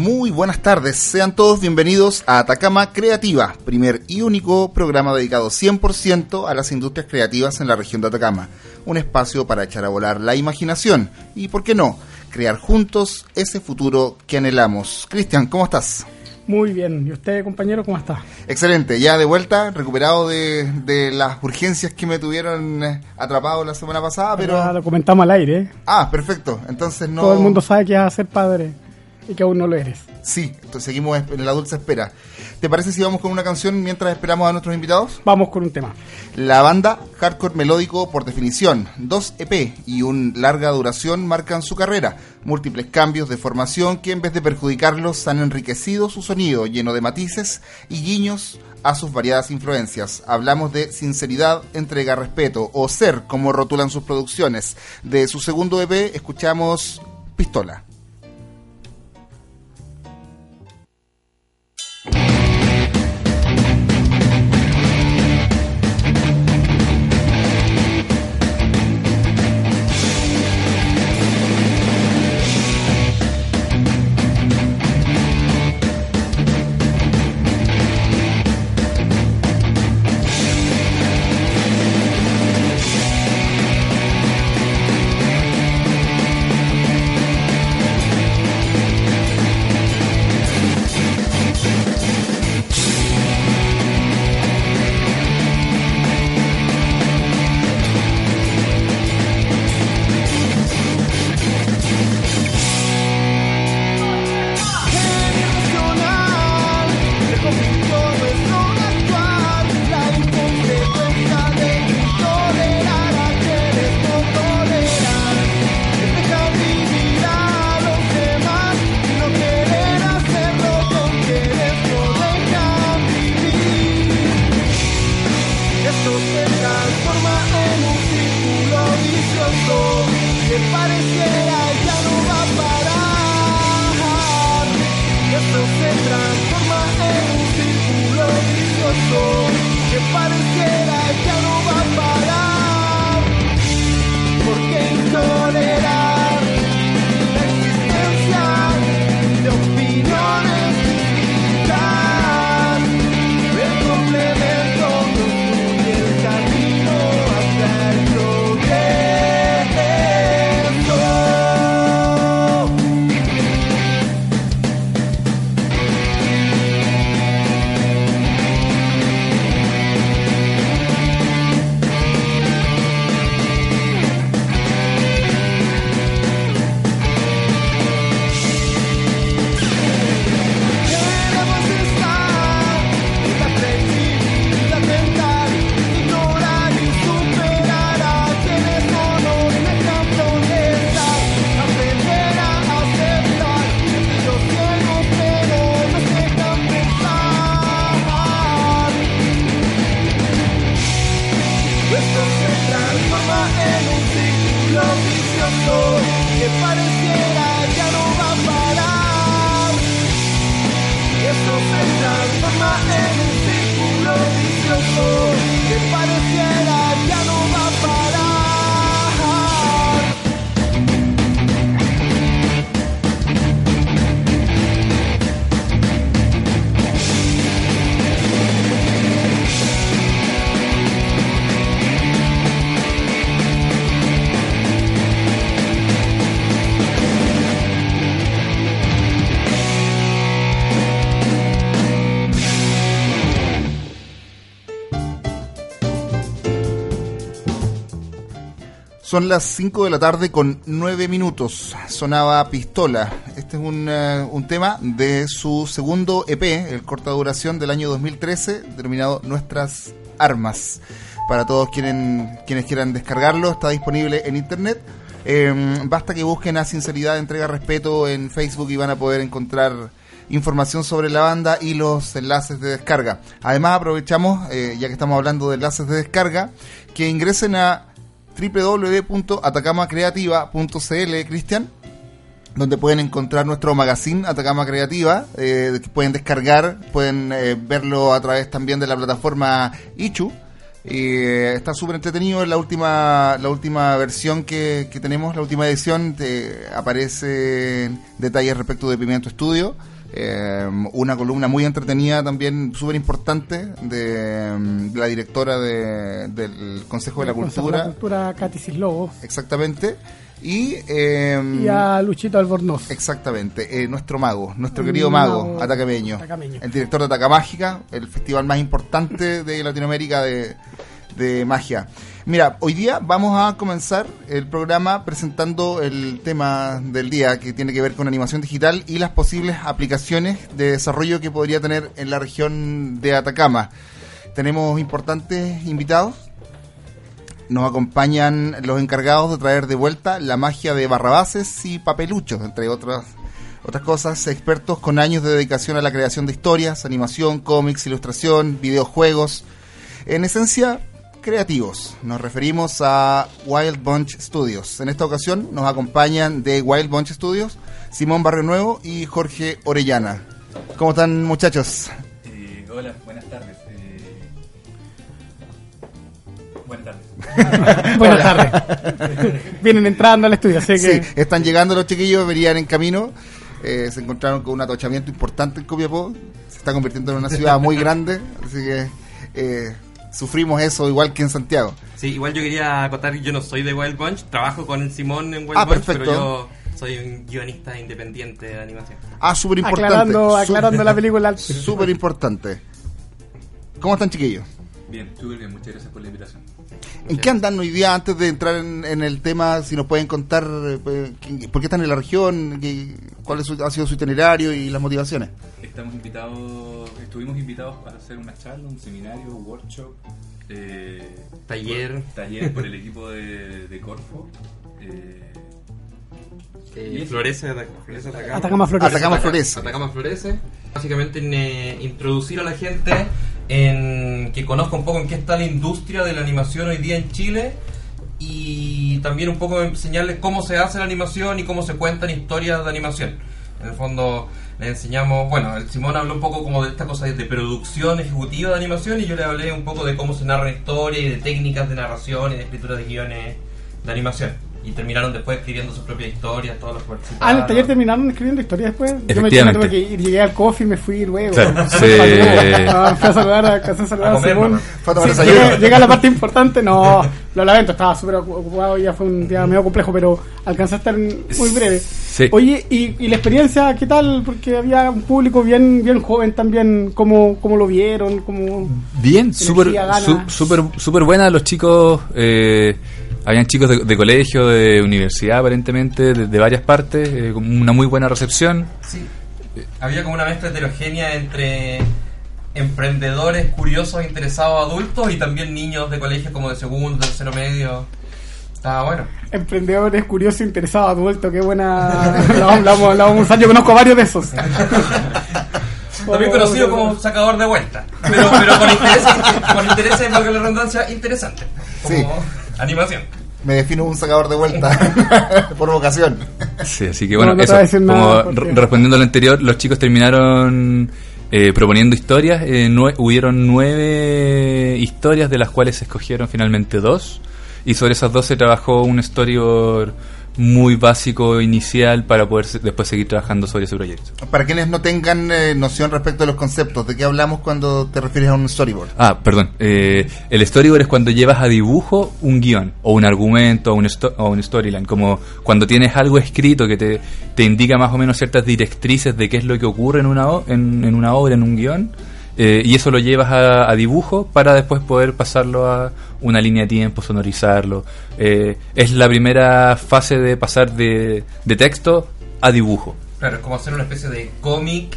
Muy buenas tardes, sean todos bienvenidos a Atacama Creativa, primer y único programa dedicado 100% a las industrias creativas en la región de Atacama. Un espacio para echar a volar la imaginación y, ¿por qué no?, crear juntos ese futuro que anhelamos. Cristian, ¿cómo estás? Muy bien. ¿Y usted, compañero, cómo está? Excelente. Ya de vuelta, recuperado de, las urgencias que me tuvieron eh, atrapado la semana pasada, pero... Ya lo comentamos al aire. ¿eh? Ah, perfecto. Entonces no... Todo el mundo sabe que vas a ser padre y que aún no lo eres. Sí, entonces seguimos en la dulce espera. ¿Te parece si vamos con una canción mientras esperamos a nuestros invitados? Vamos con un tema. La banda hardcore melódico por definición, dos EP y un larga duración marcan su carrera. Múltiples cambios de formación que en vez de perjudicarlos han enriquecido su sonido lleno de matices y guiños a sus variadas influencias. Hablamos de sinceridad, entrega, respeto o ser como rotulan sus producciones. De su segundo EP escuchamos Pistola. Son las 5 de la tarde con 9 minutos. Sonaba Pistola. Este es un, eh, un, tema de su segundo EP, el corta duración del año 2013, denominado Nuestras Armas. Para todos quienes, quienes quieran descargarlo, está disponible en internet. Em, basta que busquen a Sinceridad, Entrega, Respeto en Facebook y van a poder encontrar información sobre la banda y los enlaces de descarga. Además aprovechamos, eh, ya que estamos hablando de enlaces de descarga, que ingresen a www.atacamacreativa.cl, Cristian, donde pueden encontrar nuestro magazine Atacama Creativa, eh, pueden descargar, pueden eh, verlo a través también de la plataforma Ichu, eh, está súper entretenido. La última, la última versión que, que tenemos, la última edición, aparecen detalles respecto de Pimiento Estudio. Eh, una columna muy entretenida también, súper importante, de, mm, la directora de- del Consejo de la Consejo Cultura. de la Cultura, Katy Cislobo. Exactamente. Y, eh, Y a Luchito Albornoz. Exactamente, eh, nuestro mago, nuestro querido mago, mago Atacameño, atacameño. el director de Atacamágica, el festival más importante de Latinoamérica de, de magia. Mira, hoy día vamos a comenzar el programa presentando el tema del día que tiene que ver con animación digital y las posibles aplicaciones de desarrollo que podría tener en la región de Atacama. Tenemos importantes invitados. Nos acompañan los encargados de traer de vuelta la magia de barrabases y papeluchos, entre otras otras cosas, expertos con años de dedicación a la creación de historias, animación, cómics, ilustración, videojuegos. En esencia, creativos. Nos referimos a Wild Bunch Studios. En esta ocasión nos acompañan de Wild Bunch Studios Simón Barrio Nuevo y Jorge Orellana. ¿Cómo están muchachos? Eh, hola, buenas tardes. Eh, buenas tardes. Buenas tardes. Vienen entrando al estudio, así que. Sí, están llegando los chiquillos, venían en camino, eh, se encontraron con un atochamiento importante en Copiapó, se está convirtiendo en una ciudad muy grande, así que eh, sufrimos eso igual que en Santiago. Sí, igual yo quería acotar que yo no soy de Wild Bunch, trabajo con el Simón en Wild Ah, Bunch, perfecto. pero yo soy un guionista independiente de animación. Ah, súper importante. aclarando, aclarando la película. Súper importante. ¿Cómo están chiquillos? Bien, súper bien, muchas gracias por la invitación. ¿En qué andan hoy día antes de entrar en, en el tema? Si nos pueden contar eh, por qué están en la región, qué- cuál es su- ha sido su itinerario y las motivaciones. Estamos invitados, estuvimos invitados para hacer una charla, un seminario, un workshop, eh, Taller. por- taller por el equipo de, de Corfo. Eh, Eh, florece, Ata- florece Atacama. Atacama Florece. Atacama Florece. Atacama Florece. Básicamente en, eh, introducir a la gente en que conozca un poco en qué está la industria de la animación hoy día en Chile y también un poco enseñarles cómo se hace la animación y cómo se cuentan historias de animación. En el fondo les enseñamos, bueno, el Simón habló un poco como de esta cosa de producción ejecutiva de animación y yo le hablé un poco de cómo se narra historia y de técnicas de narración y de escritura de guiones de animación. Y terminaron después escribiendo sus propias historias, todos los Ah, en el participantes. taller terminaron escribiendo historias después. Yo me, yo me Efectivamente. tuve que ir, llegué al coffee y me fui luego. Claro, sí. Ah, fui a saludar, a, saludar A a, Simón. Sí, desayuno. llegué, llegué a la parte importante, no, lo lamento, estaba súper ocupado y ya fue un día medio complejo, pero alcancé a estar muy breve. Sí. Oye, y, y la experiencia qué tal? Porque había un público bien bien joven también, ¿cómo, cómo lo vieron? ¿Cómo... Bien, su- súper súper buena los chicos. eh, habían chicos de, de colegio, de universidad aparentemente, de, de varias partes, eh, con una muy buena recepción. Sí. Había como una mezcla heterogénea entre emprendedores curiosos, interesados, adultos y también niños de colegio como de segundo, tercero medio. Estaba bueno. Emprendedores curiosos, interesados, adultos, qué buena... la, vamos- la vamos- la vamos a usar, yo conozco varios de esos. También conocido como sacador de vuelta. Pero, pero con intereses, con intereses, valga la redundancia, interesantes. Como Sí. Animación. Me defino un sacador de vuelta por vocación. Sí, así que No, bueno, no eso, como porque- respondiendo a lo anterior, los chicos terminaron eh, proponiendo historias. eh, nue- hubieron nueve historias, de las cuales se escogieron finalmente dos. Y sobre esas dos se trabajó un storyboard muy básico inicial para poder después seguir trabajando sobre ese proyecto. Para quienes no tengan eh, noción respecto a los conceptos, ¿de qué hablamos cuando te refieres a un storyboard? Ah, perdón. eh, el storyboard es cuando llevas a dibujo un guion, o un argumento, o un, o un storyline. Como cuando tienes algo escrito que te, te indica más o menos ciertas directrices de qué es lo que ocurre en una, o- en, en una obra, en un guion. Eh, y eso lo llevas a, dibujo para después poder pasarlo a una línea de tiempo, sonorizarlo. Eh, es la primera fase de pasar de, texto a dibujo. Claro, es como hacer una especie de cómic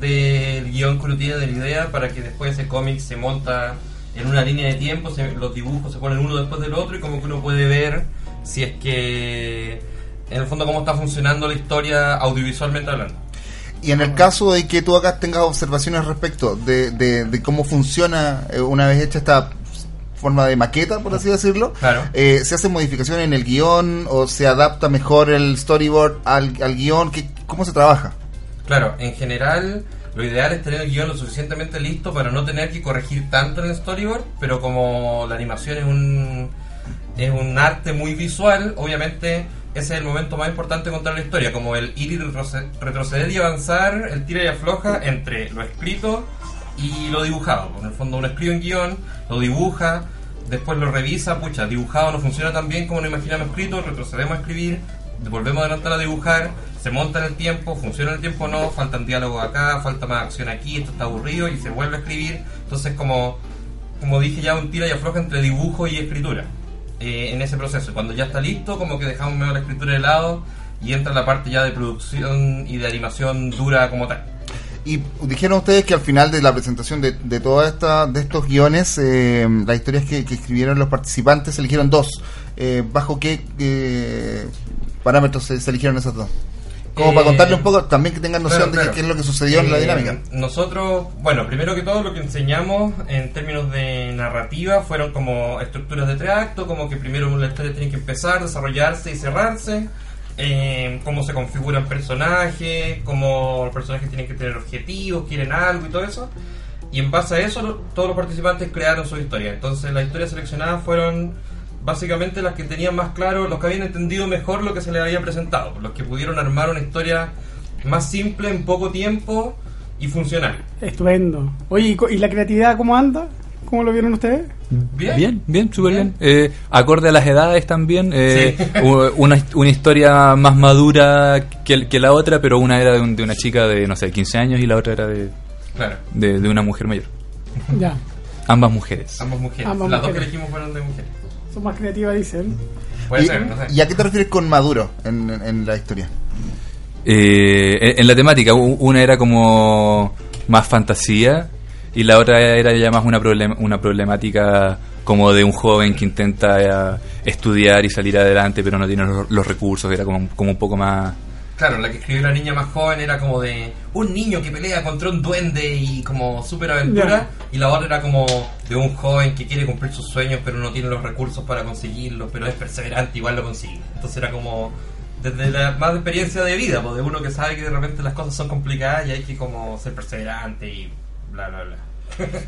del guion que de la idea para que después ese cómic se monta en una línea de tiempo, los dibujos se ponen uno después del otro y como que uno puede ver si es que en el fondo cómo está funcionando la historia audiovisualmente hablando. Y en el caso de que tú acá tengas observaciones respecto de, de- de cómo funciona eh, una vez hecha esta forma de maqueta, por así decirlo, Claro. eh, ¿se hacen modificaciones en el guion o se adapta mejor el storyboard al, al guion? ¿Qué, ¿Cómo se trabaja? Claro, en general lo ideal es tener el guion lo suficientemente listo para no tener que corregir tanto en el storyboard, pero como la animación es un, es un arte muy visual, obviamente ese es el momento más importante de contar la historia, como el ir y retroce- retroceder y avanzar, el tira y afloja entre lo escrito y lo dibujado. En el fondo uno escribe un guion, lo dibuja, después lo revisa, pucha, dibujado no funciona tan bien como lo imaginamos escrito, retrocedemos a escribir, volvemos a adelantar a dibujar, se monta en el tiempo, funciona el tiempo no, faltan diálogos acá, falta más acción aquí, esto está aburrido y se vuelve a escribir. Entonces como, como dije ya, un tira y afloja entre dibujo y escritura eh, en ese proceso. Cuando ya está listo, como que dejamos medio la escritura de lado y entra la parte ya de producción y de animación dura como tal. Y dijeron ustedes que al final de la presentación de, de todas esta, de estos guiones, eh, las historias que, escribieron los participantes, se eligieron dos. Eh, ¿Bajo qué eh, parámetros se eligieron esas dos? Como Eh, para contarle un poco, también que tengan noción claro, de claro. qué es lo que sucedió en la Eh, dinámica. Nosotros, bueno, primero que todo lo que enseñamos en términos de narrativa fueron como estructuras de tres actos, como que primero la historia tiene que empezar, desarrollarse y cerrarse, eh, cómo se configuran personajes, cómo los personajes tienen que tener objetivos, quieren algo y todo eso. Y en base a eso, todos los participantes crearon su historia. Entonces, las historias seleccionadas fueron básicamente las que tenían más claro, los que habían entendido mejor lo que se les había presentado, los que pudieron armar una historia más simple en poco tiempo y funcional. Estupendo. Oye, ¿y co- ¿y la creatividad cómo anda? ¿Cómo lo vieron ustedes? Bien. Bien, bien, súper bien. Bien. Eh, acorde a las edades también. eh, Sí. una, una historia más madura que, que la otra, pero una era de, un- de una chica de, no sé, 15 años y la otra era de, Claro, de, de una mujer mayor. Ya. Ambas mujeres. ambas mujeres. Ambas Las dos que elegimos fueron de mujeres. Son más creativas, dicen. Puede ¿Y, ser, no sé. y a qué te refieres con maduro en, en- en la historia? Eh, en, en la temática, una era como más fantasía y la otra era ya más una, problem- una problemática como de un joven que intenta eh, estudiar y salir adelante pero no tiene los, los recursos, era como, como un poco más... Claro, la que escribió la niña más joven era como de un niño que pelea contra un duende y como super aventura. Y la otra era como de un joven que quiere cumplir sus sueños pero no tiene los recursos para conseguirlos, pero es perseverante, igual lo consigue. Entonces era como desde la más experiencia de vida, pues de uno que sabe que de repente las cosas son complicadas y hay que como ser perseverante y bla bla bla.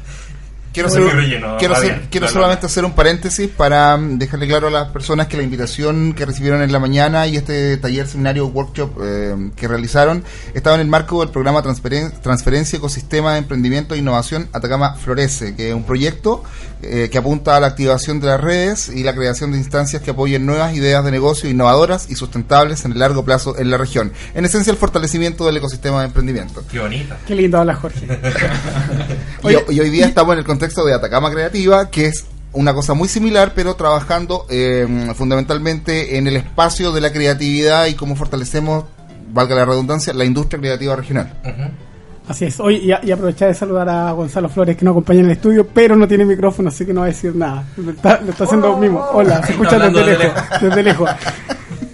Quiero, hacer- relleno, quiero, va hacer- bien, quiero solamente hacer un paréntesis para mm, dejarle claro a las personas que la invitación que recibieron en la mañana y este taller, seminario, workshop eh, que realizaron estaba en el marco del programa Transperen- Transferencia Ecosistema de Emprendimiento e Innovación Atacama Florece, que es un proyecto eh, que apunta a la activación de las redes y la creación de instancias que apoyen nuevas ideas de negocio innovadoras y sustentables en el largo plazo en la región. En esencia, el fortalecimiento del ecosistema de emprendimiento. Qué bonita. Qué lindo habla Jorge. Y, y hoy día estamos en el contexto de Atacama Creativa, que es una cosa muy similar, pero trabajando eh, fundamentalmente en el espacio de la creatividad y cómo fortalecemos, valga la redundancia, la industria creativa regional. Ujú. Así es. Hoy y, y aprovechar de saludar a Gonzalo Flores que nos acompaña en el estudio, pero no tiene micrófono, así que no va a decir nada. Lo está, lo está haciendo mismo. Hola, se escucha desde lejos. Desde lejos.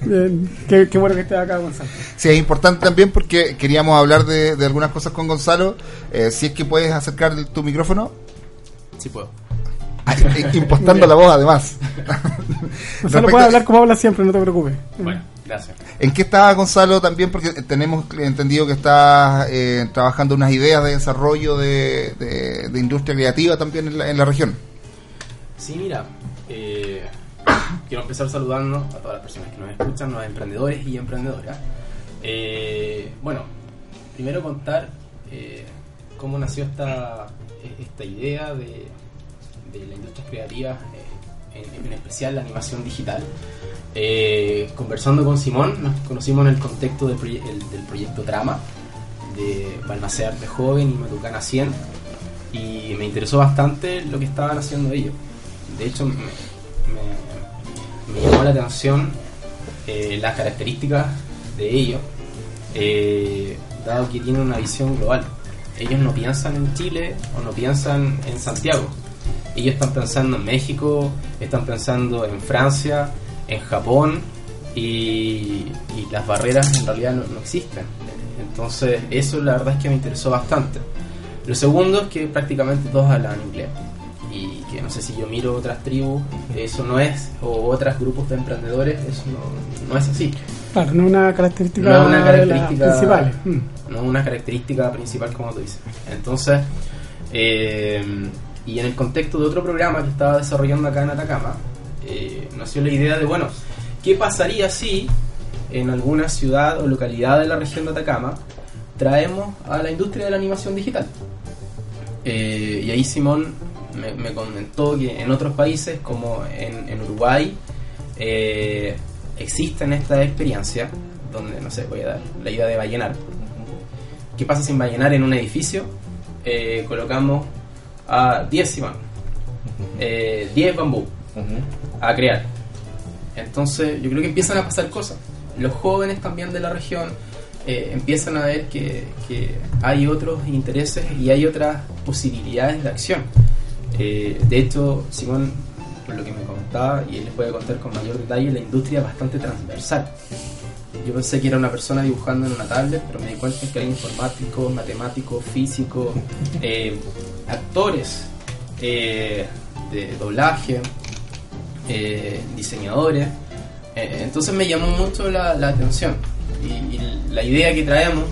Bien, qué, qué bueno que estés acá, Gonzalo. Sí, es importante también porque queríamos hablar de, de algunas cosas con Gonzalo. Eh, si es que puedes acercar tu micrófono, Sí puedo. eh, impostando la voz además. Gonzalo Respecto- puede hablar como habla siempre, no te preocupes. Bueno, gracias. ¿En qué está Gonzalo también? Porque tenemos entendido que está eh, trabajando unas ideas de desarrollo de, de- de industria creativa también en la, en la región. Sí, mira, eh, quiero empezar saludando a todas las personas que nos escuchan, los emprendedores y emprendedoras. Eh, bueno, primero contar eh, cómo nació esta, esta idea de, de la industria creativa, eh, en, en especial la animación digital. Eh, conversando con Simón, nos conocimos en el contexto del, del proyecto Trama, de Balmaceda Arte Joven y Matucana 100, y me interesó bastante lo que estaban haciendo ellos. De hecho, me llamó la atención eh, las características de ellos, eh, dado que tienen una visión global. Ellos no piensan en Chile o no piensan en Santiago. Ellos están pensando en México, están pensando en Francia, en Japón y, y las barreras en realidad no, no existen. Entonces eso la verdad es que me interesó bastante. Lo segundo es que prácticamente todos hablan inglés. Y que no sé si yo miro otras tribus, eso no es, o otros grupos de emprendedores, eso no, no es así. Claro, no es una característica, No una de las característica principales. No una característica principal como tú dices. Entonces, eh, y en el contexto de otro programa que estaba desarrollando acá en Atacama, eh, nació la idea de, bueno, ¿qué pasaría si en alguna ciudad o localidad de la región de Atacama traemos a la industria de la animación digital? Eh, y ahí Simón me, me comentó que en otros países, como en, Uruguay, existen estas experiencias, donde, no sé, voy a dar la idea de ballenar. ¿Qué pasa sin ballenar en un edificio? Eh, colocamos a 10 Simón, eh, 10 bambú, a crear. Entonces, yo creo que empiezan a pasar cosas. Los jóvenes también de la región eh, empiezan a ver que, que hay otros intereses y hay otras posibilidades de acción. Eh, de hecho, Simón, por lo que me comentaba, y él les puede contar con mayor detalle, la industria es bastante transversal. Yo pensé que era una persona dibujando en una tablet, pero me di cuenta que hay informáticos, matemáticos, físicos, eh, actores eh, de doblaje, eh, diseñadores. Entonces me llamó mucho la, la atención. Y, y la idea que traemos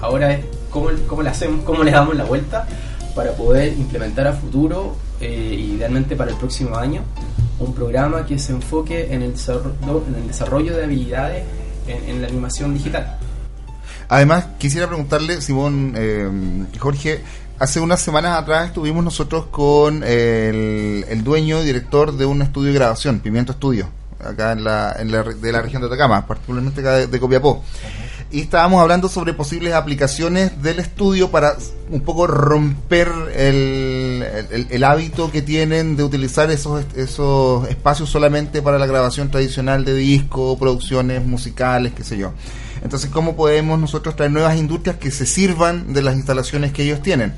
ahora es cómo, cómo le hacemos, cómo le damos la vuelta para poder implementar a futuro, idealmente para el próximo año, un programa que se enfoque en el desarrollo, en el desarrollo de habilidades en, la animación digital. Además, quisiera preguntarle, Simón, eh, Jorge, hace unas semanas atrás estuvimos nosotros con el, el dueño y director de un estudio de grabación, Pimiento Estudio, acá en la, en la de la región de Atacama, particularmente acá de Copiapó. Y estábamos hablando sobre posibles aplicaciones del estudio para un poco romper el, el- hábito que tienen de utilizar esos, esos espacios solamente para la grabación tradicional de disco, producciones musicales, qué sé yo. Entonces, ¿cómo podemos nosotros traer nuevas industrias que se sirvan de las instalaciones que ellos tienen?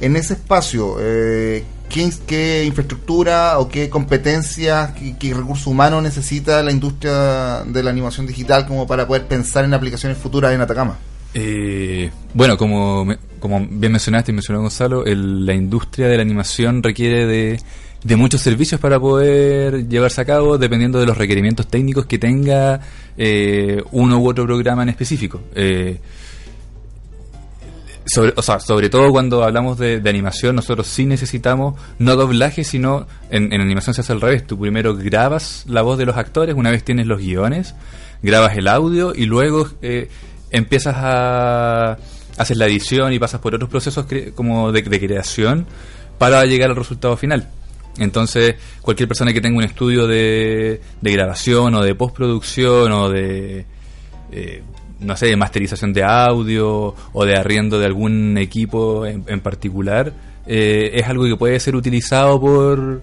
En ese espacio, eh, ¿qué, qué infraestructura o qué competencias, qué, qué recurso humano necesita la industria de la animación digital como para poder pensar en aplicaciones futuras en Atacama? Eh, bueno, como, como bien mencionaste y mencionó Gonzalo, el- la industria de la animación requiere de, de muchos servicios para poder llevarse a cabo dependiendo de los requerimientos técnicos que tenga eh, uno u otro programa en específico. Eh, sobre, o sea, sobre todo cuando hablamos de, de animación, nosotros sí necesitamos no doblaje, sino en, en animación se hace al revés. Tú primero grabas la voz de los actores, una vez tienes los guiones, grabas el audio y luego eh, empiezas a hacer la edición y pasas por otros procesos como de, creación para llegar al resultado final. Entonces, cualquier persona que tenga un estudio de, de grabación o de postproducción o de, eh, no sé, de masterización de audio o de arriendo de algún equipo en, en particular, eh, es algo que puede ser utilizado por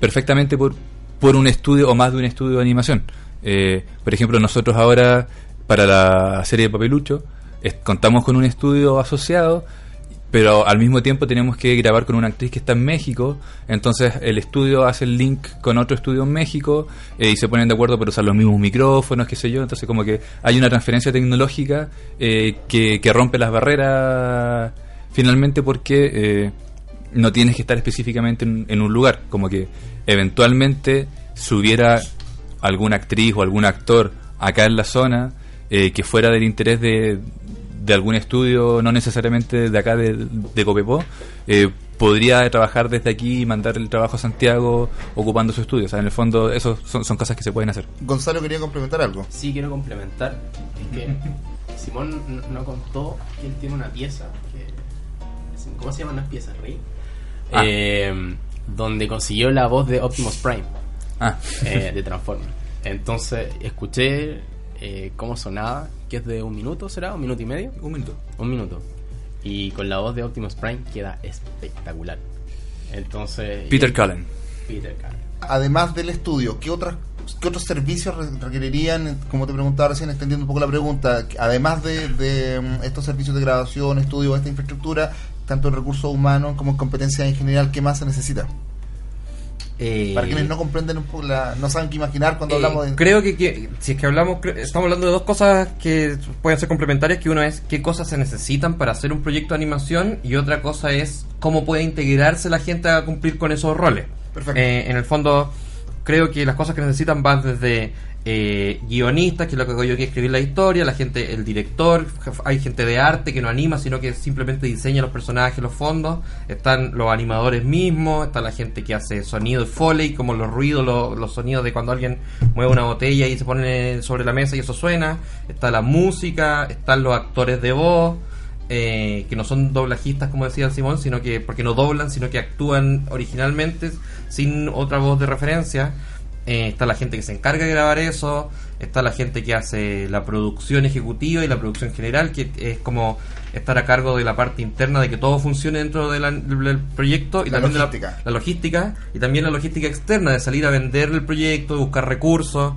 perfectamente por, por un estudio o más de un estudio de animación. Eh, por ejemplo, nosotros ahora, para la serie de Papelucho, contamos con un estudio asociado, pero al mismo tiempo tenemos que grabar con una actriz que está en México, entonces el estudio hace el link con otro estudio en México eh, y se ponen de acuerdo para usar los mismos micrófonos, qué sé yo, entonces como que hay una transferencia tecnológica eh, que, que rompe las barreras finalmente porque eh, no tienes que estar específicamente en, en un lugar, como que eventualmente si hubiera alguna actriz o algún actor acá en la zona eh, que fuera del interés de, de algún estudio, no necesariamente de acá de, de Copiapó, eh, podría trabajar desde aquí y mandar el trabajo a Santiago ocupando su estudio. O sea, en el fondo, eso son, son cosas que se pueden hacer. Gonzalo quería complementar algo. Sí, quiero complementar. Es que Simón no contó que él tiene una pieza. Que, ¿Cómo se llaman las piezas, Rey? Ah. Eh, donde consiguió la voz de Optimus Prime Ah, eh, de Transformers. Entonces escuché eh, cómo sonaba, que es de un minuto, ¿será? ¿Un minuto y medio? un minuto. Un minuto. Y con la voz de Optimus Prime queda espectacular. Entonces. Peter Cullen. Peter Cullen. Además del estudio, ¿qué, otras, qué otros servicios re- requerirían, como te preguntaba recién, extendiendo un poco la pregunta, además de, de, mm, estos servicios de grabación, estudio, esta infraestructura, tanto en recursos humanos como en competencias en general, ¿qué más se necesita? Eh, Para quienes no comprenden un poco, la, no saben qué imaginar cuando Eh, hablamos de... Creo que, que si es que hablamos, estamos hablando de dos cosas que pueden ser complementarias, que uno es qué cosas se necesitan para hacer un proyecto de animación y otra cosa es cómo puede integrarse la gente a cumplir con esos roles. Perfecto. Eh, en el fondo, creo que las cosas que necesitan van desde eh, guionistas, que es lo que hago yo que escribir la historia, la gente, el director, hay gente de arte que no anima, sino que simplemente diseña los personajes, los fondos, están los animadores mismos, está la gente que hace sonido y foley, como los ruidos, los, los sonidos de cuando alguien mueve una botella y se pone sobre la mesa y eso suena, está la música, están los actores de voz, eh, que no son doblajistas como decía Simón, sino que porque no doblan, sino que actúan originalmente sin otra voz de referencia. Eh, está la gente que se encarga de grabar eso, está la gente que hace la producción ejecutiva y la producción general, que es como estar a cargo de la parte interna de que todo funcione dentro de la- del proyecto y La también de logística. la logística y también la logística externa de salir a vender el proyecto, de buscar recursos.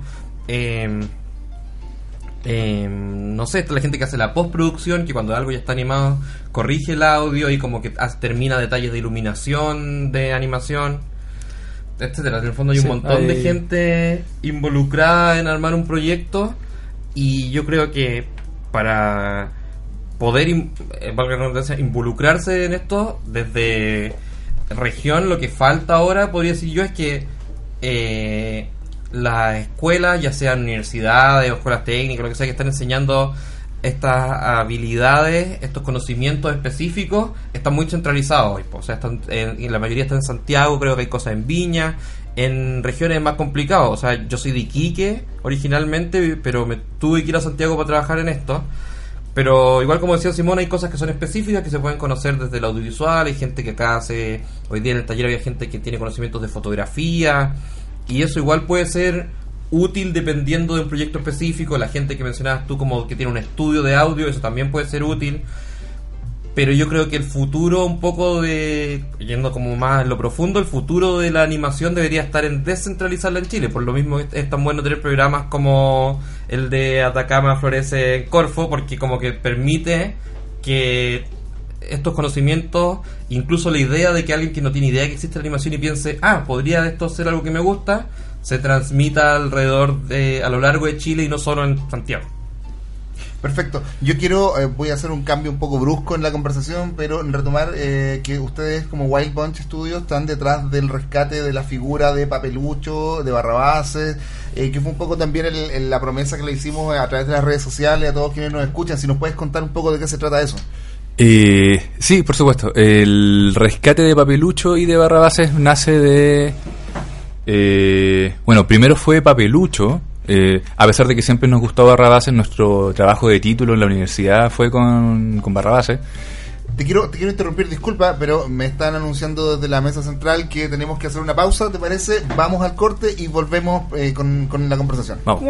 eh, eh, no sé, está la gente que hace la postproducción, que cuando algo ya está animado corrige el audio y como que termina detalles de iluminación, de animación, etcétera. En el fondo hay un Sí, montón de gente involucrada en armar un proyecto y yo creo que para poder, eh, involucrarse en esto desde región, lo que falta ahora, podría decir yo, es que eh, las escuelas, ya sean universidades o escuelas técnicas, lo que sea, que están enseñando estas habilidades, estos conocimientos específicos, están muy centralizados hoy. O sea, están, en, la mayoría está en Santiago, creo que hay cosas en Viña, en regiones más complicadas. O sea, yo soy de Iquique originalmente, pero me tuve que ir a Santiago para trabajar en esto. Pero igual como decía Simón, hay cosas que son específicas que se pueden conocer desde el audiovisual, hay gente que acá hace, hoy día en el taller había gente que tiene conocimientos de fotografía, y eso igual puede ser útil dependiendo de un proyecto específico, la gente que mencionabas tú como que tiene un estudio de audio, eso también puede ser útil, pero yo creo que el futuro un poco de, yendo como más en lo profundo, el futuro de la animación debería estar en descentralizarla en Chile, por lo mismo es, tan bueno tener programas como el de Atacama Florece en Corfo, porque como que permite que estos conocimientos, incluso la idea de que alguien que no tiene idea que existe la animación y piense, ah, podría esto ser algo que me gusta, se transmita alrededor de, a lo largo de Chile y no solo en Santiago. Perfecto. Yo quiero, eh, voy a hacer un cambio un poco brusco en la conversación, pero retomar eh, que ustedes como Wild Bunch Studios están detrás del rescate de la figura de Papelucho, de Barrabases, eh, que fue un poco también el- la promesa que le hicimos a través de las redes sociales a todos quienes nos escuchan. Si nos puedes contar un poco de qué se trata eso. Eh, sí, por supuesto. El rescate de Papelucho y de Barrabases nace de... eh, bueno, primero fue Papelucho. eh, a pesar de que siempre nos gustó Barrabases, nuestro trabajo de título en la universidad fue con, con Barrabases. Te quiero, te quiero interrumpir, disculpa, pero me están anunciando desde la mesa central que tenemos que hacer una pausa, ¿te parece? Vamos al corte y volvemos eh, con, con la conversación. Vamos.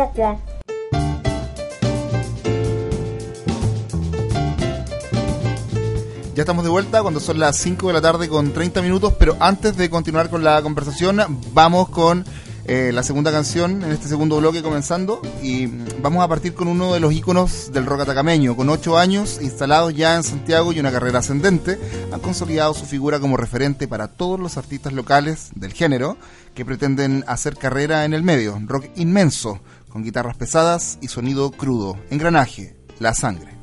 Ya estamos de vuelta cuando son las 5 de la tarde con 30 minutos, pero antes de continuar con la conversación, vamos con eh, la segunda canción en este segundo bloque comenzando y vamos a partir con uno de los íconos del rock atacameño. Con 8 años instalados ya en Santiago y una carrera ascendente, han consolidado su figura como referente para todos los artistas locales del género que pretenden hacer carrera en el medio. Rock inmenso, con guitarras pesadas y sonido crudo. Engranaje, la sangre.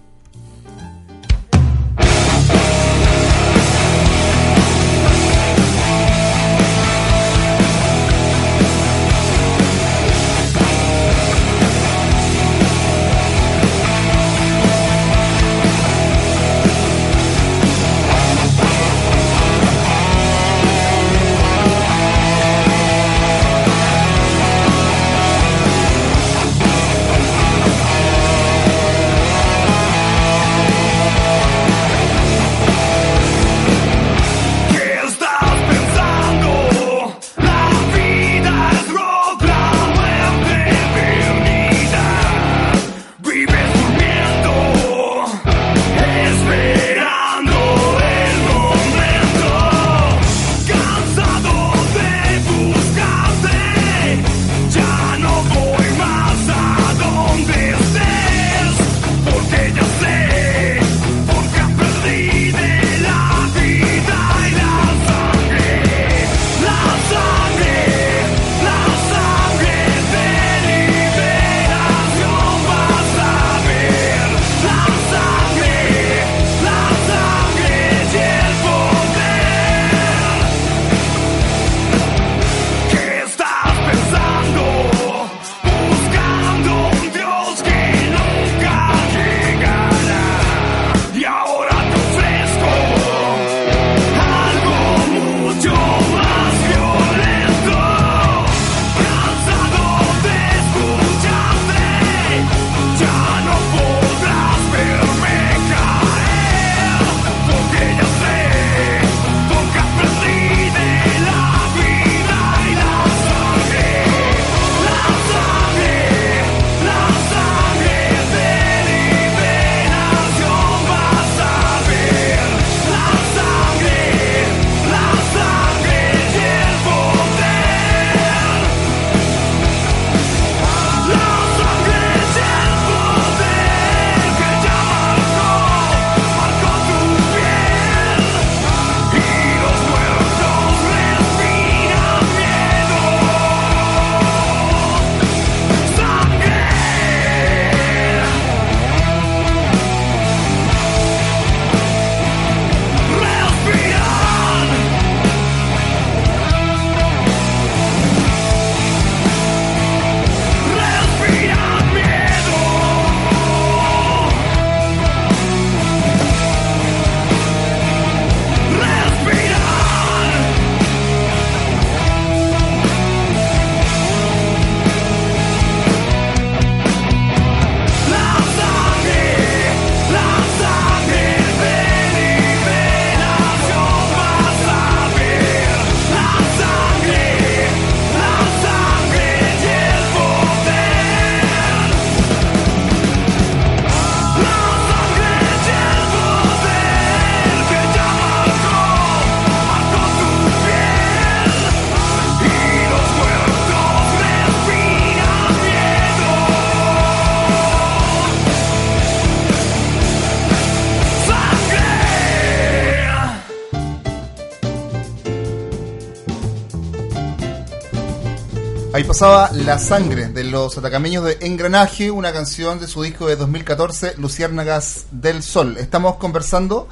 Ahí pasaba La Sangre de los atacameños de Engranaje, una canción de su disco de 2014, Luciérnagas del Sol. Estamos conversando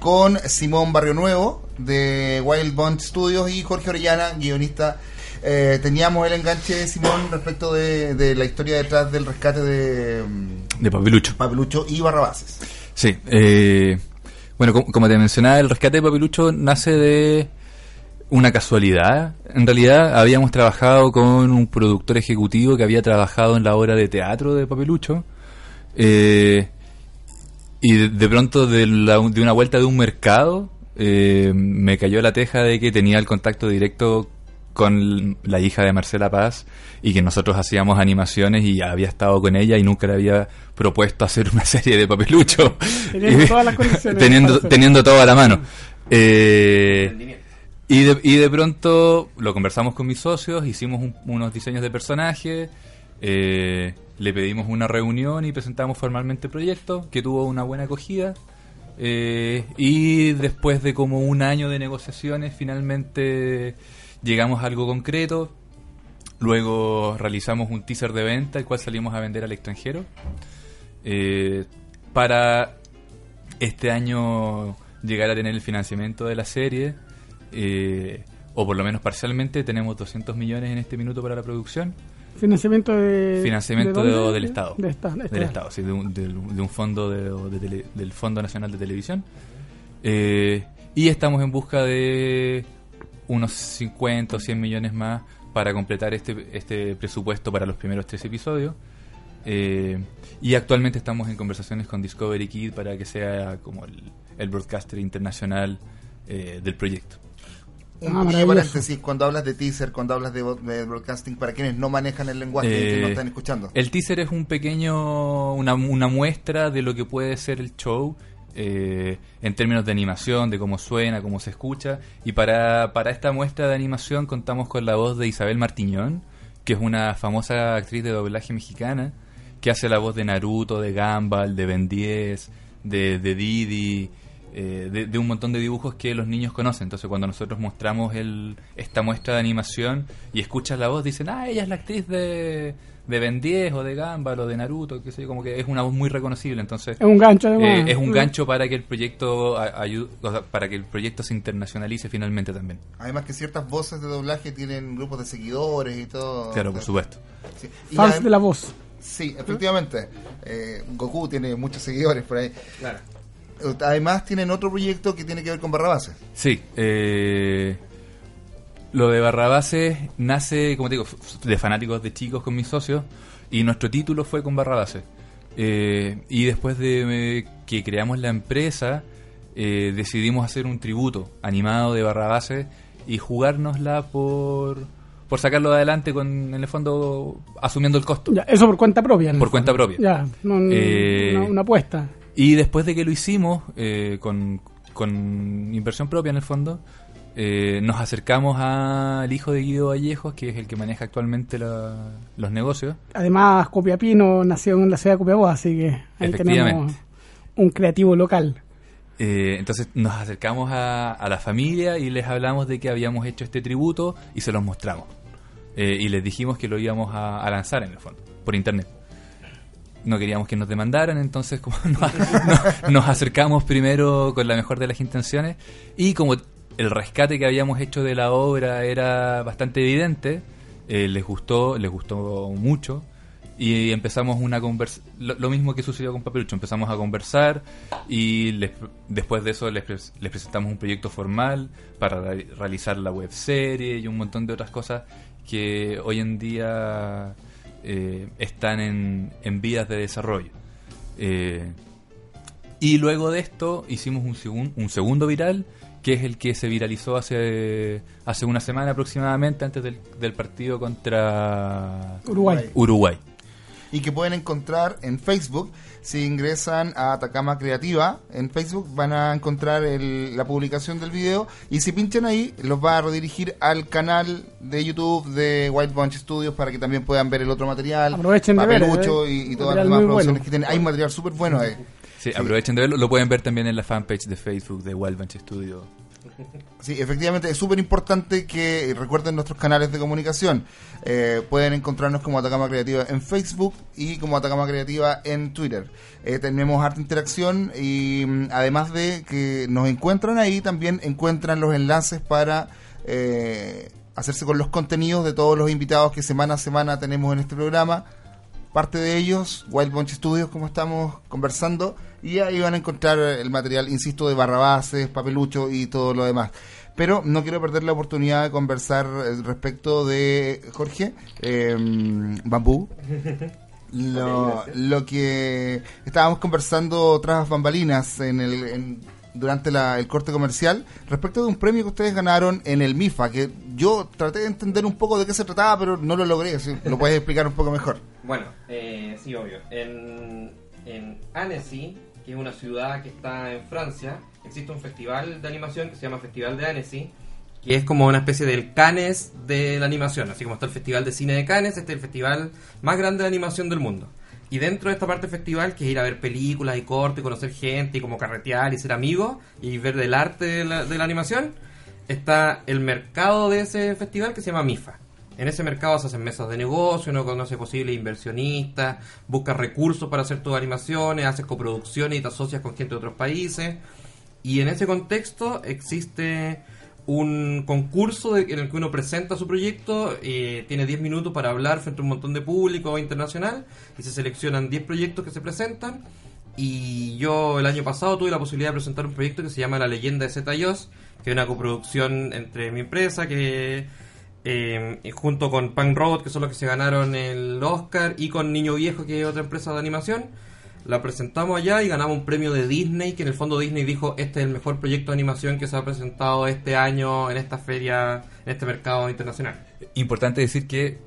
con Simón Barrio Nuevo de Wild Bond Studios y Jorge Orellana, guionista. Eh, teníamos el enganche, Simón, respecto de, de la historia detrás del rescate de mm, De Papilucho. Papelucho y Barrabases. Sí. eh, bueno, como, como te mencionaba, el rescate de Papilucho nace de una casualidad. En realidad habíamos trabajado con un productor ejecutivo que había trabajado en la obra de teatro de Papilucho. eh, y de, de pronto de, la- de una vuelta de un mercado eh, me cayó la teja de que tenía el contacto directo con la hija de Marcela Paz y que nosotros hacíamos animaciones y había estado con ella y nunca le había propuesto hacer una serie de papelucho. Teniendo Y- todas las condiciones teniendo, teniendo todo a la mano. Eh. Y de, y de pronto lo conversamos con mis socios, hicimos un- unos diseños de personaje, eh, le pedimos una reunión y presentamos formalmente el proyecto, que tuvo una buena acogida. eh, y después de como un año de negociaciones, finalmente llegamos a algo concreto. Luego realizamos un teaser de venta, el cual salimos a vender al extranjero. Eh, para este año llegar a tener el financiamiento de la serie, eh, o por lo menos parcialmente, tenemos 200 millones en este minuto para la producción. Financiamiento de. Financiamiento ¿de de- dónde? del Estado. De esta- de del esta- Estado, sí, de un, del- de un fondo tele- del Fondo Nacional de Televisión. Eh, y estamos en busca de unos 50 o 100 millones más para completar este, este presupuesto para los primeros tres episodios. Eh, y actualmente estamos en conversaciones con Discovery Kid para que sea como el, el broadcaster internacional eh, del proyecto. Un Ah, pequeño paréntesis, cuando hablas de teaser, cuando hablas de, de broadcasting, para quienes no manejan el lenguaje y que Eh, no están escuchando. El teaser es un pequeño, una, una muestra de lo que puede ser el show eh, en términos de animación, de cómo suena, cómo se escucha. Y para, para esta muestra de animación contamos con la voz de Isabel Martiñón, que es una famosa actriz de doblaje mexicana, que hace la voz de Naruto, de Gumball, de Ben 10, de, de Didi, eh, de, de un montón de dibujos que los niños conocen. Entonces cuando nosotros mostramos el, esta muestra de animación y escuchas la voz, dicen, ah, ella es la actriz de, de Ben 10 o de Gumball o de Naruto, que sé yo, como que es una voz muy reconocible. Entonces Es un gancho, eh, además. es un gancho para que el proyecto a- ayude- o sea, para que el proyecto se internacionalice finalmente también. Además que ciertas voces de doblaje tienen grupos de seguidores y todo. Claro, por supuesto. Sí. Y Fans de la voz. Sí, efectivamente. Eh, Goku tiene muchos seguidores por ahí. Claro. Además tienen otro proyecto que tiene que ver con Barrabases. Sí, eh, lo de Barrabases nace, como te digo, de fanáticos de chicos con mis socios y nuestro título fue con Barrabases. Eh, y después de eh, que creamos la empresa, eh, decidimos hacer un tributo animado de Barrabases y jugárnosla por, por sacarlo adelante con, en el fondo, asumiendo el costo. Ya, eso por cuenta propia. ¿no? Por cuenta propia. Ya, no, no- Eh, una, una apuesta. Y después de que lo hicimos, eh, con, con inversión propia en el fondo, eh, nos acercamos al hijo de Guido Vallejos, que es el que maneja actualmente la- los negocios. Además, Copiapino nació en la ciudad de Copiapó, así que ahí tenemos un creativo local. Eh, entonces nos acercamos a, a la familia y les hablamos de que habíamos hecho este tributo y se los mostramos. Eh, y les dijimos que lo íbamos a, a lanzar en el fondo, por internet. No queríamos que nos demandaran, entonces como nos, acercamos primero con la mejor de las intenciones y como el rescate que habíamos hecho de la obra era bastante evidente, eh, les gustó, les gustó mucho y empezamos una conversa lo, mismo que sucedió con Papelucho, empezamos a conversar y les- después de eso les, pres- les presentamos un proyecto formal para re- realizar la web serie y un montón de otras cosas que hoy en día eh, están en, en vías de desarrollo. Eh, y luego de esto hicimos un, segun- un segundo viral, que es el que se viralizó hace, hace una semana aproximadamente antes del, del partido contra Uruguay. Uruguay. Y que pueden encontrar en Facebook. Si ingresan a Atacama Creativa en Facebook van a encontrar el- la publicación del video. Y si pinchan ahí, los va a redirigir al canal de YouTube de White Bunch Studios para que también puedan ver el otro material. Aprovechen de ver, eh. y, y todas las demás producciones bueno. que tienen. Hay material súper bueno ahí. Sí, aprovechen de verlo. Lo pueden ver también en la fanpage de Facebook de Wild Bunch Studio. Sí, efectivamente, es súper importante que recuerden nuestros canales de comunicación. Eh, pueden encontrarnos como Atacama Creativa en Facebook y como Atacama Creativa en Twitter. Eh, tenemos harta interacción y mm, además de que nos encuentran ahí, también encuentran los enlaces para eh, hacerse con los contenidos de todos los invitados que semana a semana tenemos en este programa. Parte de ellos, Wild Bunch Studios, como estamos conversando, y ahí van a encontrar el material, insisto, de barrabases, papelucho y todo lo demás. Pero no quiero perder la oportunidad de conversar eh, respecto de Jorge, eh, Bambú, lo, lo que estábamos conversando tras bambalinas en el, en- durante la- el corte comercial respecto de un premio que ustedes ganaron en el MIFA, que yo traté de entender un poco de qué se trataba, pero no lo logré. Si lo puedes explicar un poco mejor. Bueno, eh, sí, obvio. En, en Annecy, que es una ciudad que está en Francia, existe un festival de animación que se llama Festival de Annecy, que es como una especie del Cannes de la animación. Así como está el Festival de Cine de Cannes, este es el festival más grande de animación del mundo. Y dentro de esta parte festival, que es ir a ver películas y corte, conocer gente y como carretear y ser amigos y ver del arte de la, de la animación, está el mercado de ese festival que se llama MIFA. En ese mercado se hacen mesas de negocio, uno conoce posibles inversionistas, busca recursos para hacer tus animaciones, haces coproducciones y te asocias con gente de otros países. Y en ese contexto existe un concurso en el que uno presenta su proyecto, eh, tiene 10 minutos para hablar frente a un montón de público internacional y se seleccionan 10 proyectos que se presentan. Y yo el año pasado tuve la posibilidad de presentar un proyecto que se llama La leyenda de Zetayos, que es una coproducción entre mi empresa, que eh, junto con Punk Road, que son los que se ganaron el Oscar, y con Niño Viejo, que es otra empresa de animación. La presentamos allá y ganamos un premio de Disney, que en el fondo Disney dijo, este es el mejor proyecto de animación que se ha presentado este año en esta feria, en este mercado internacional. Importante decir que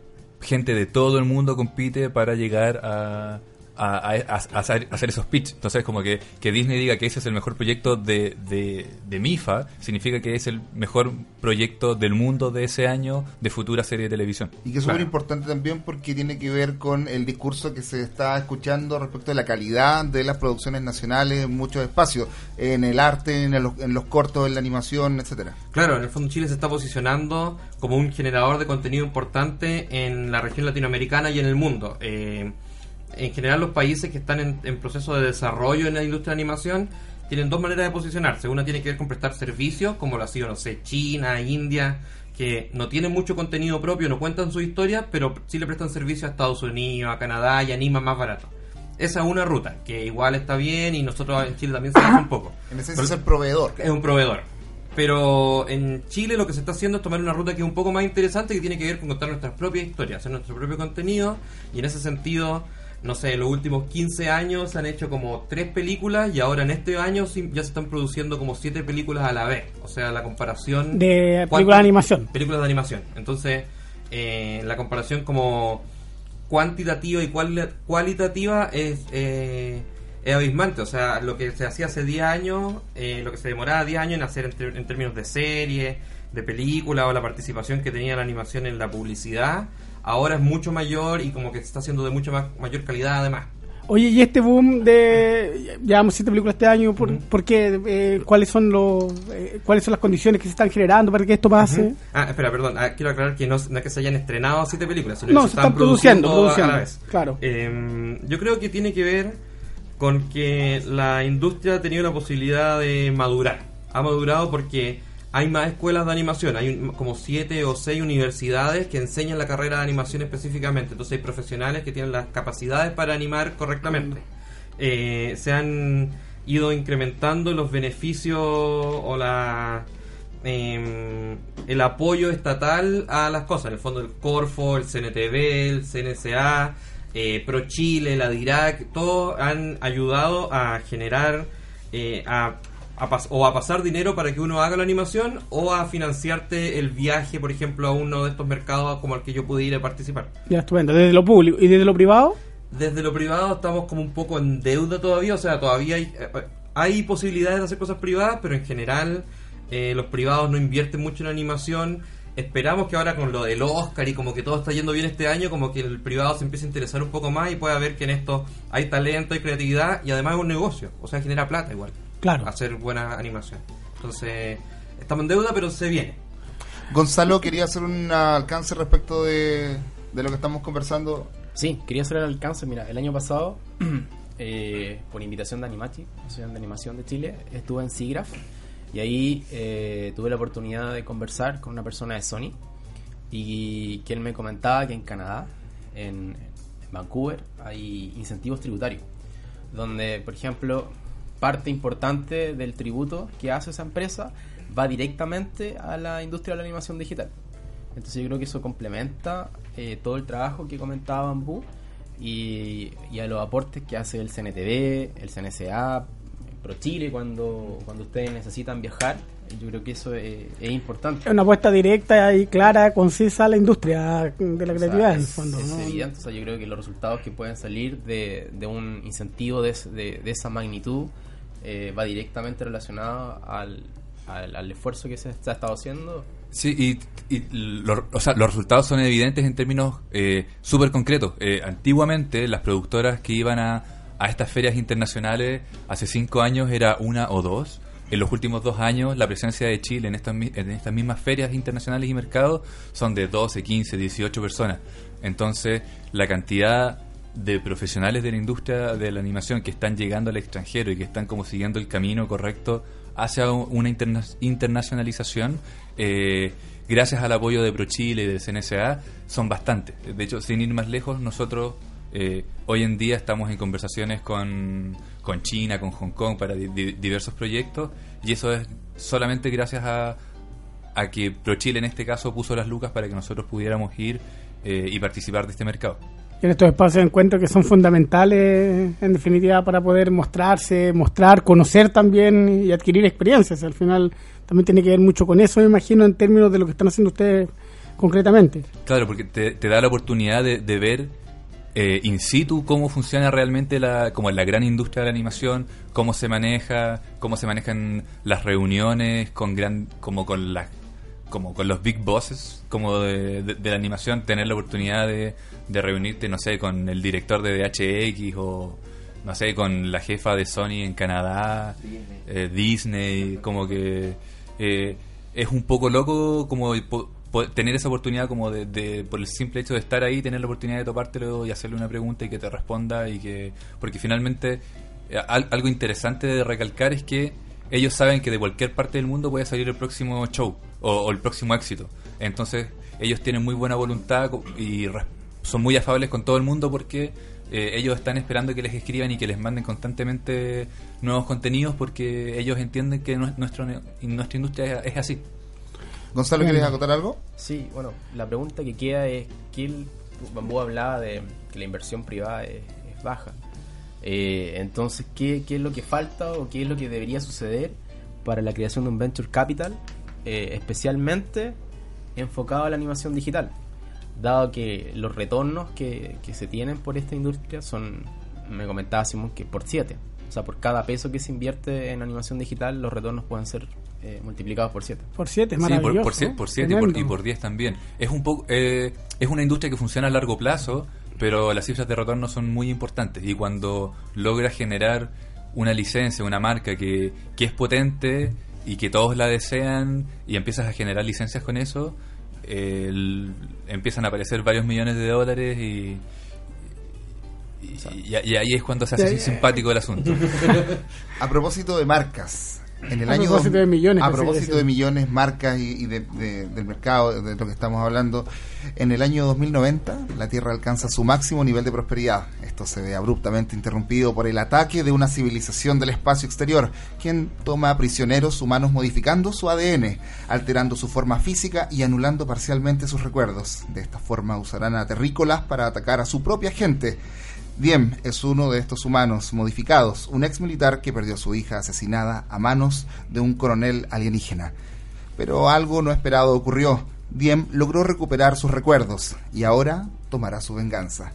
gente de todo el mundo compite para llegar a, a, a- hacer, a hacer esos pitch. Entonces, como que, que Disney diga que ese es el mejor proyecto de, de, de MIFA, significa que es el mejor proyecto del mundo de ese año de futura serie de televisión. Y que es súper Claro. importante también porque tiene que ver con el discurso que se está escuchando respecto de la calidad de las producciones nacionales en muchos espacios, en el arte, en, el- en los cortos, en la animación, etcétera. Claro, en el fondo Chile se está posicionando como un generador de contenido importante en la región latinoamericana y en el mundo. Eh, en general los países que están en, en proceso de desarrollo en la industria de animación tienen dos maneras de posicionarse. Una tiene que ver con prestar servicios, como lo ha sido, no sé, China, India, que no tienen mucho contenido propio, no cuentan su historia, pero sí le prestan servicio a Estados Unidos, a Canadá y animan más barato. Esa es una ruta, que igual está bien y nosotros en Chile también se hace un poco. En esencia es el proveedor. es un proveedor. Pero en Chile lo que se está haciendo es tomar una ruta que es un poco más interesante, que tiene que ver con contar nuestras propias historias, hacer nuestro propio contenido. Y en ese sentido, no sé, en los últimos 15 años se han hecho como tres películas y ahora en este año ya se están produciendo como siete películas a la vez. O sea, la comparación... De ¿Cuánto- películas de animación. Películas de animación. Entonces, eh, la comparación como cuantitativa y cuali- cualitativa es, eh, es abismante. O sea, lo que se hacía hace 10 años, eh, lo que se demoraba 10 años en hacer en, en términos de serie, de película o la participación que tenía la animación en la publicidad, ahora es mucho mayor y como que se está haciendo de mucho más, mayor calidad además. Oye, y este boom de. Llevamos siete películas este año, ¿por, Ujú. por qué? Eh, ¿Cuáles son los eh, cuáles son las condiciones que se están generando para que esto pase? Ah, espera, perdón. ah, quiero aclarar que no, es- no es que se hayan estrenado siete películas, sino No, que se están produciendo, produciendo, claro. Eh, yo creo que tiene que ver con que la industria ha tenido la posibilidad de madurar. Ha madurado porque hay más escuelas de animación. Hay un- como siete o seis universidades que enseñan la carrera de animación específicamente. Entonces hay profesionales que tienen las capacidades para animar correctamente. Eh, se han ido incrementando los beneficios o la eh, el apoyo estatal a las cosas. En el fondo, el Corfo, el CNTV, el CNSA, eh, Pro Chile, la DIRAC, todos han ayudado a generar eh, a, a pas- o a pasar dinero para que uno haga la animación o a financiarte el viaje, por ejemplo, a uno de estos mercados como al que yo pude ir a participar. Ya, estupendo. Desde lo público y desde lo privado, Desde lo privado estamos como un poco en deuda todavía, o sea, todavía hay, eh, hay posibilidades de hacer cosas privadas, pero en general eh, los privados no invierten mucho en animación. Esperamos que ahora con lo del Oscar y como que todo está yendo bien este año, como que el privado se empiece a interesar un poco más y pueda ver que en esto hay talento, hay creatividad y además es un negocio, o sea, genera plata igual claro. hacer buena animación. Entonces, estamos en deuda, pero se viene. Gonzalo quería hacer un alcance respecto de, de lo que estamos conversando. Sí, quería hacer el alcance. Mira, el año pasado, eh, por invitación de Animachi, Asociación de Animación de Chile, estuve en SIGRAPH y ahí eh, tuve la oportunidad de conversar con una persona de Sony y que él me comentaba que en Canadá, en, en Vancouver, hay incentivos tributarios, donde, por ejemplo, parte importante del tributo que hace esa empresa va directamente a la industria de la animación digital. Entonces yo creo que eso complementa eh, todo el trabajo que comentaba Bambú y, y a los aportes que hace el CNTV, el CNCA, ProChile cuando, cuando ustedes necesitan viajar. Yo creo que eso es, es importante. Es una apuesta directa y clara, concisa a la industria de la O sea, creatividad, en el es, fondo. es ¿no? evidente. O sea, yo creo que los resultados que pueden salir de, de un incentivo de- de esa magnitud eh, va directamente relacionado al, al, esfuerzo que se, ha estado haciendo. Sí, y, y lo- o sea, los resultados son evidentes en términos eh, súper concretos. Eh, antiguamente, las productoras que iban a, a estas ferias internacionales, hace cinco años era una o dos. En los últimos dos años, la presencia de Chile en estas, en estas mismas ferias internacionales y mercados son de 12, 15, 18 personas. Entonces, la cantidad de profesionales de la industria de la animación que están llegando al extranjero y que están como siguiendo el camino correcto hacia una interna- internacionalización, eh, gracias al apoyo de ProChile y del CNSA, son bastantes. De hecho, sin ir más lejos, nosotros eh, hoy en día estamos en conversaciones con, con China, con Hong Kong para di- di- diversos proyectos y eso es solamente gracias a, a que ProChile en este caso puso las lucas para que nosotros pudiéramos ir eh, y participar de este mercado. En estos espacios de encuentro que son fundamentales, en definitiva, para poder mostrarse, mostrar, conocer también y adquirir experiencias. Al final también tiene que ver mucho con eso, me imagino, en términos de lo que están haciendo ustedes concretamente. Claro, porque te, te da la oportunidad de, de ver eh, in situ cómo funciona realmente la, como la gran industria de la animación, cómo se maneja, cómo se manejan las reuniones con gran, como con las como con los big bosses como de, de- de la animación, tener la oportunidad de, de reunirte, no sé, con el director de DHX o no sé, con la jefa de Sony en Canadá, eh, Disney, como que eh, es un poco loco como po- po- tener esa oportunidad como de, de- por el simple hecho de estar ahí, tener la oportunidad de topártelo y hacerle una pregunta y que te responda y que porque finalmente eh, al- algo interesante de recalcar es que ellos saben que de cualquier parte del mundo puede salir el próximo show o, o el próximo éxito. Entonces ellos tienen muy buena voluntad y son muy afables con todo el mundo porque eh, ellos están esperando que les escriban y que les manden constantemente nuevos contenidos porque ellos entienden que nuestro, nuestra industria es, es así. Gonzalo, ¿quieres acotar algo? Sí, bueno, la pregunta que queda es que el Bambú hablaba de que la inversión privada es, es baja. Eh, entonces, ¿qué, ¿qué es lo que falta o qué es lo que debería suceder para la creación de un venture capital, eh, especialmente enfocado a la animación digital? Dado que los retornos que, que se tienen por esta industria son, me comentaba Simón, que por 7. O sea, por cada peso que se invierte en animación digital, los retornos pueden ser eh, multiplicados por 7. Por siete, es Sí, maravilloso. por, por, siete, ¿no? por siete y por, Tremendo. y por diez también. Es un poco, eh, es una industria que funciona a largo plazo, pero las cifras de retorno son muy importantes. Y cuando logras generar una licencia, una marca que, que es potente y que todos la desean y empiezas a generar licencias con eso, eh, el- empiezan a aparecer varios millones de dólares y, y, y- y ahí es cuando se hace así simpático el asunto. A propósito de marcas, en el A año propósito dos- de millones, a propósito de millones, marcas y, y de- de- del mercado, de lo que estamos hablando, en el año 2090 la Tierra alcanza su máximo nivel de prosperidad. Esto se ve abruptamente interrumpido por el ataque de una civilización del espacio exterior, quien toma prisioneros humanos modificando su ADN, alterando su forma física y anulando parcialmente sus recuerdos. De esta forma usarán a terrícolas para atacar a su propia gente. Diem es uno de estos humanos modificados, un ex militar que perdió a su hija asesinada a manos de un coronel alienígena. Pero algo no esperado ocurrió. Diem logró recuperar sus recuerdos y ahora tomará su venganza.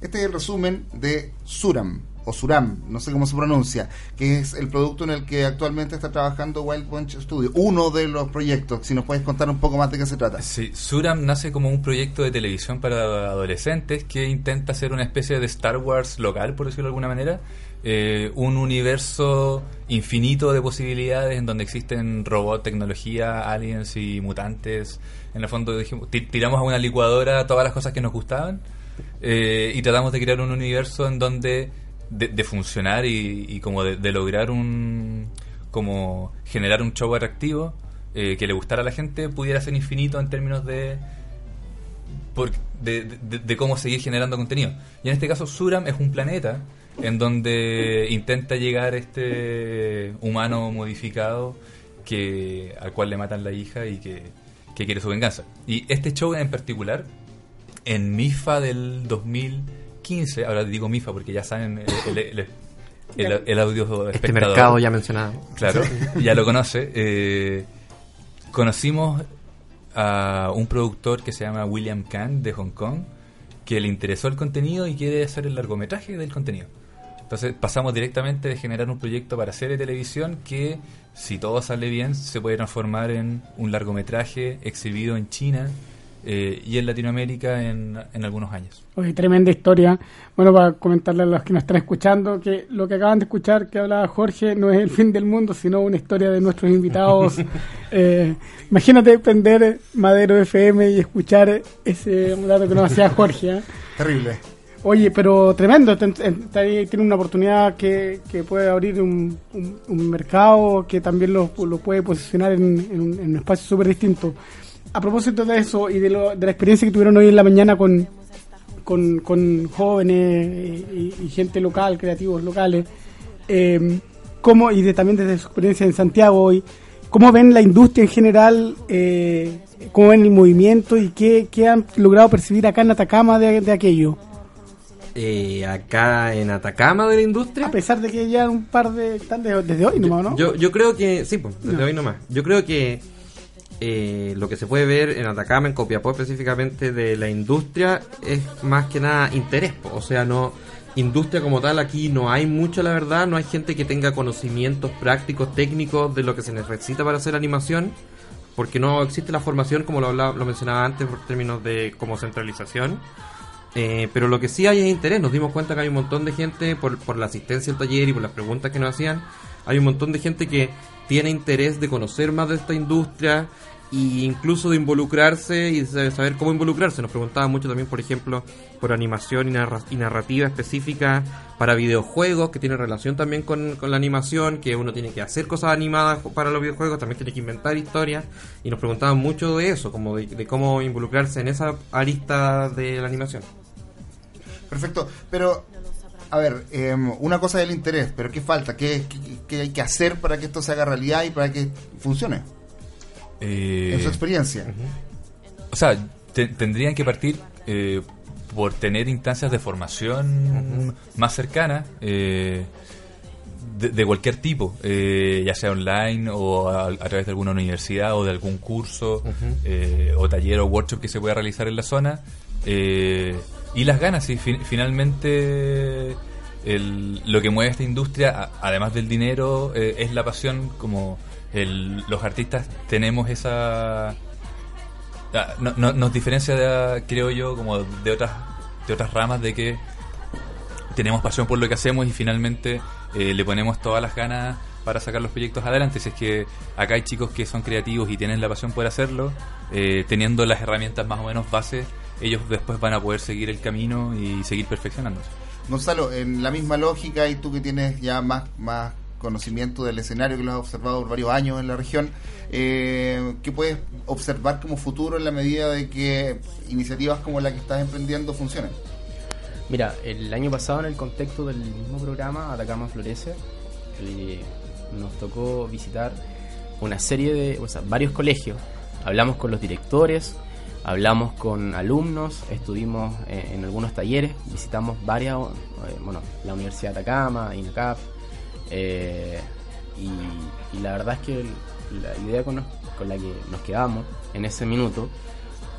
Este es el resumen de Suram, o Suram, no sé cómo se pronuncia, que es el producto en el que actualmente está trabajando Wild Bunch Studio, uno de los proyectos. Si nos puedes contar un poco más de qué se trata. Sí, Suram nace como un proyecto de televisión para adolescentes que intenta ser una especie de Star Wars local, por decirlo de alguna manera. eh, un universo infinito de posibilidades en donde existen robots, tecnología, aliens y mutantes. En el fondo dijimos, ti- tiramos a una licuadora todas las cosas que nos gustaban eh, y tratamos de crear un universo en donde de, funcionar y, y como de, lograr un como generar un show atractivo eh, que le gustara a la gente pudiera ser infinito en términos de por- de, de- de cómo seguir generando contenido. Y en este caso, Suram es un planeta en donde intenta llegar este humano modificado que al cual le matan la hija y que, que quiere su venganza. Y este show en particular, en MIFA del 2015, ahora digo MIFA porque ya saben el, el, el- el- el audio Este espectador. mercado ya mencionado. Claro, ya lo conoce. Eh, conocimos a un productor que se llama William Kahn de Hong Kong, que le interesó el contenido y quiere hacer el largometraje del contenido. Entonces pasamos directamente de generar un proyecto para serie de televisión que, si todo sale bien, se puede transformar en un largometraje exhibido en China eh, y en Latinoamérica en, en algunos años. Oye, tremenda historia. Bueno, para comentarle a los que nos están escuchando que lo que acaban de escuchar que hablaba Jorge no es el fin del mundo, sino una historia de nuestros invitados. Eh, imagínate prender Madero FM y escuchar ese dato que nos hacía Jorge. ¿eh? Terrible. Oye, pero tremendo. Tiene una oportunidad que, que puede abrir un, un- un mercado que también lo, lo puede posicionar en, en un, en un espacio súper distinto. A propósito de eso y de, lo- de la experiencia que tuvieron hoy en la mañana con, con, con jóvenes y, y gente local, creativos locales, eh, ¿cómo, y de, también desde su experiencia en Santiago hoy, ¿cómo ven la industria en general? Eh, ¿Cómo ven el movimiento y qué, qué han logrado percibir acá en Atacama de, de aquello? Eh, acá en Atacama de la industria. A pesar de que ya un par de están de- desde hoy nomás, ¿no? Yo, yo creo que, sí, pues, desde No. hoy nomás. Yo creo que eh, lo que se puede ver en Atacama, en Copiapó específicamente de la industria, es más que nada interés. O sea, no industria como tal aquí no hay mucho, la verdad. No hay gente que tenga conocimientos prácticos, técnicos de lo que se necesita para hacer animación. Porque no existe la formación, como lo, hablaba, lo mencionaba antes, por términos de como centralización. Eh, pero lo que sí hay es interés. Nos dimos cuenta que hay un montón de gente, por, por la asistencia al taller y por las preguntas que nos hacían, hay un montón de gente que tiene interés de conocer más de esta industria e incluso de involucrarse y de saber cómo involucrarse. Nos preguntaban mucho también, por ejemplo, por animación y, narra- y narrativa específica para videojuegos, que tiene relación también con, con la animación, que uno tiene que hacer cosas animadas para los videojuegos, también tiene que inventar historias. Y nos preguntaban mucho de eso, como de, cómo involucrarse en esa arista de la animación. Perfecto, pero a ver, eh, una cosa es el interés, pero ¿qué falta? ¿Qué, qué, qué hay que hacer para que esto se haga realidad y para que funcione? Eh, En su experiencia. O sea, te- tendrían que partir eh, por tener instancias de formación más cercanas, eh, de, de cualquier tipo, eh, ya sea online o a, a través de alguna universidad o de algún curso eh, o taller o workshop que se pueda realizar en la zona. eh, y las ganas, y finalmente el- lo que mueve esta industria, a- además del dinero, eh, es la pasión, como el- los artistas tenemos esa... Ah, no- no- nos diferencia, de, creo yo, como de otras, de otras ramas de que tenemos pasión por lo que hacemos y finalmente eh, le ponemos todas las ganas para sacar los proyectos adelante. Si es que acá hay chicos que son creativos y tienen la pasión por hacerlo, eh, teniendo las herramientas más o menos bases, ellos después van a poder seguir el camino y seguir perfeccionándose. Gonzalo, en la misma lógica, y tú que tienes ya más, más conocimiento del escenario, que lo has observado por varios años en la región, eh, ¿qué puedes observar como futuro en la medida de que iniciativas como la que estás emprendiendo funcionen? Mira, el año pasado en el contexto del mismo programa, Atacama Florece, eh, nos tocó visitar una serie de, o sea, varios colegios. Hablamos con los directores, hablamos con alumnos, estuvimos eh, en algunos talleres, visitamos varias, eh, bueno, la Universidad de Atacama, INACAP, eh, y, la verdad es que la idea con, nos- con la que nos quedamos en ese minuto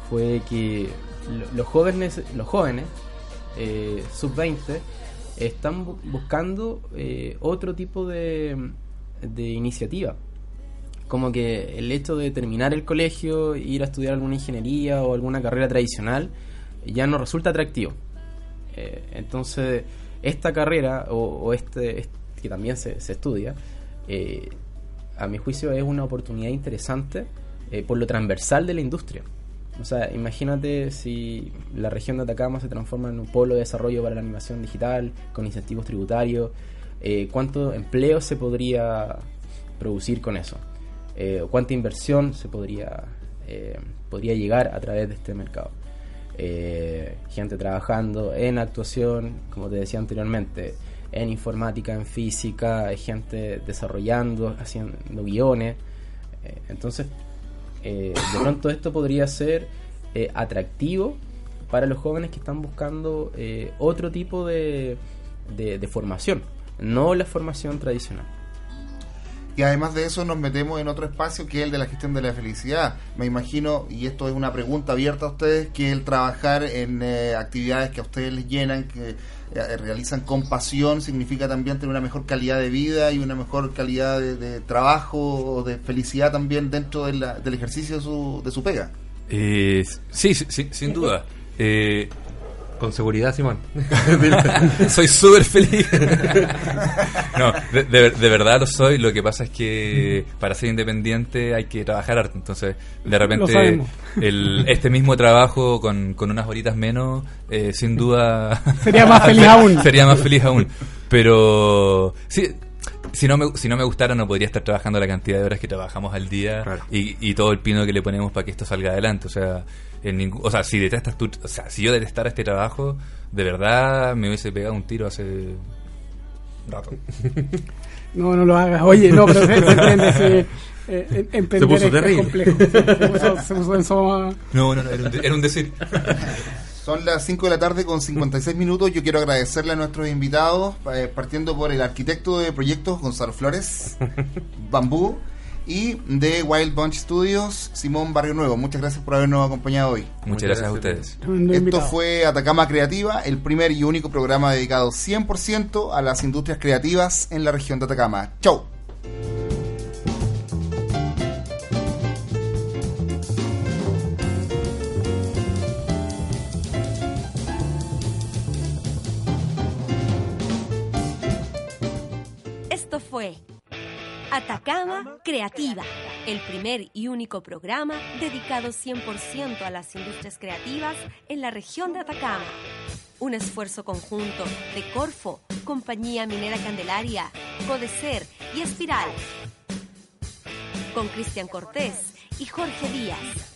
fue que lo- los jóvenes, los jóvenes eh, sub-20 están bu- buscando eh, otro tipo de, de iniciativa. Como que el hecho de terminar el colegio, ir a estudiar alguna ingeniería o alguna carrera tradicional, ya no resulta atractivo. Eh, entonces, esta carrera o, o este, este- que también se, se estudia, eh, a mi juicio es una oportunidad interesante eh, por lo transversal de la industria. O sea, imagínate si la región de Atacama se transforma en un polo de desarrollo para la animación digital, con incentivos tributarios, eh, cuánto empleo se podría producir con eso, cuánta inversión se podría, podría llegar a través de este mercado. Gente trabajando en actuación, como te decía anteriormente, en informática, en física, hay gente desarrollando, haciendo guiones. Eh, entonces, eh, de pronto esto podría ser eh, atractivo para los jóvenes que están buscando eh, otro tipo de, de- formación, no la formación tradicional. Y además de eso nos metemos en otro espacio que es el de la gestión de la felicidad. Me imagino, y esto es una pregunta abierta a ustedes, que el trabajar en eh, actividades que a ustedes les llenan, que realizan con pasión, significa también tener una mejor calidad de vida y una mejor calidad de, trabajo o de felicidad también dentro de la- del ejercicio de su, de su pega. Eh, sí, sí, sí, sin duda. Eh, Con seguridad, Simón. soy súper feliz. no, de, de- de verdad lo soy. Lo que pasa es que para ser independiente hay que trabajar harto. Entonces, de repente, el, este mismo trabajo con, con unas horitas menos, eh, sin duda. Sería más feliz aún. Sería más feliz aún. Pero, sí. Si no, me, si no me gustara no podría estar trabajando la cantidad de horas que trabajamos al día Claro. y, y todo el pino que le ponemos para que esto salga adelante. O sea, en ningún- o sea, si detestas tú, o sea, si yo detestara este trabajo, de verdad me hubiese pegado un tiro hace rato. No, no lo hagas. Oye, no, pero se, se entiende. Eh, eh, emprender puso es- es terrible. complejo. Se puso, se puso en soma- No, no, no, era un, de- era un decir. Son las 5 de la tarde con 56 minutos. Yo quiero agradecerle a nuestros invitados, eh, partiendo por el arquitecto de proyectos Gonzalo Flores, Bambú, y de Wild Bunch Studios, Simón Barrio Nuevo. Muchas gracias por habernos acompañado hoy. Muchas gracias a ustedes. Esto fue Atacama Creativa, el primer y único programa dedicado 100% a las industrias creativas en la región de Atacama. ¡Chau! Fue Atacama Creativa, el primer y único programa dedicado 100% a las industrias creativas en la región de Atacama. Un esfuerzo conjunto de Corfo, Compañía Minera Candelaria, Codecer y Espiral. Con Cristian Cortés y Jorge Díaz.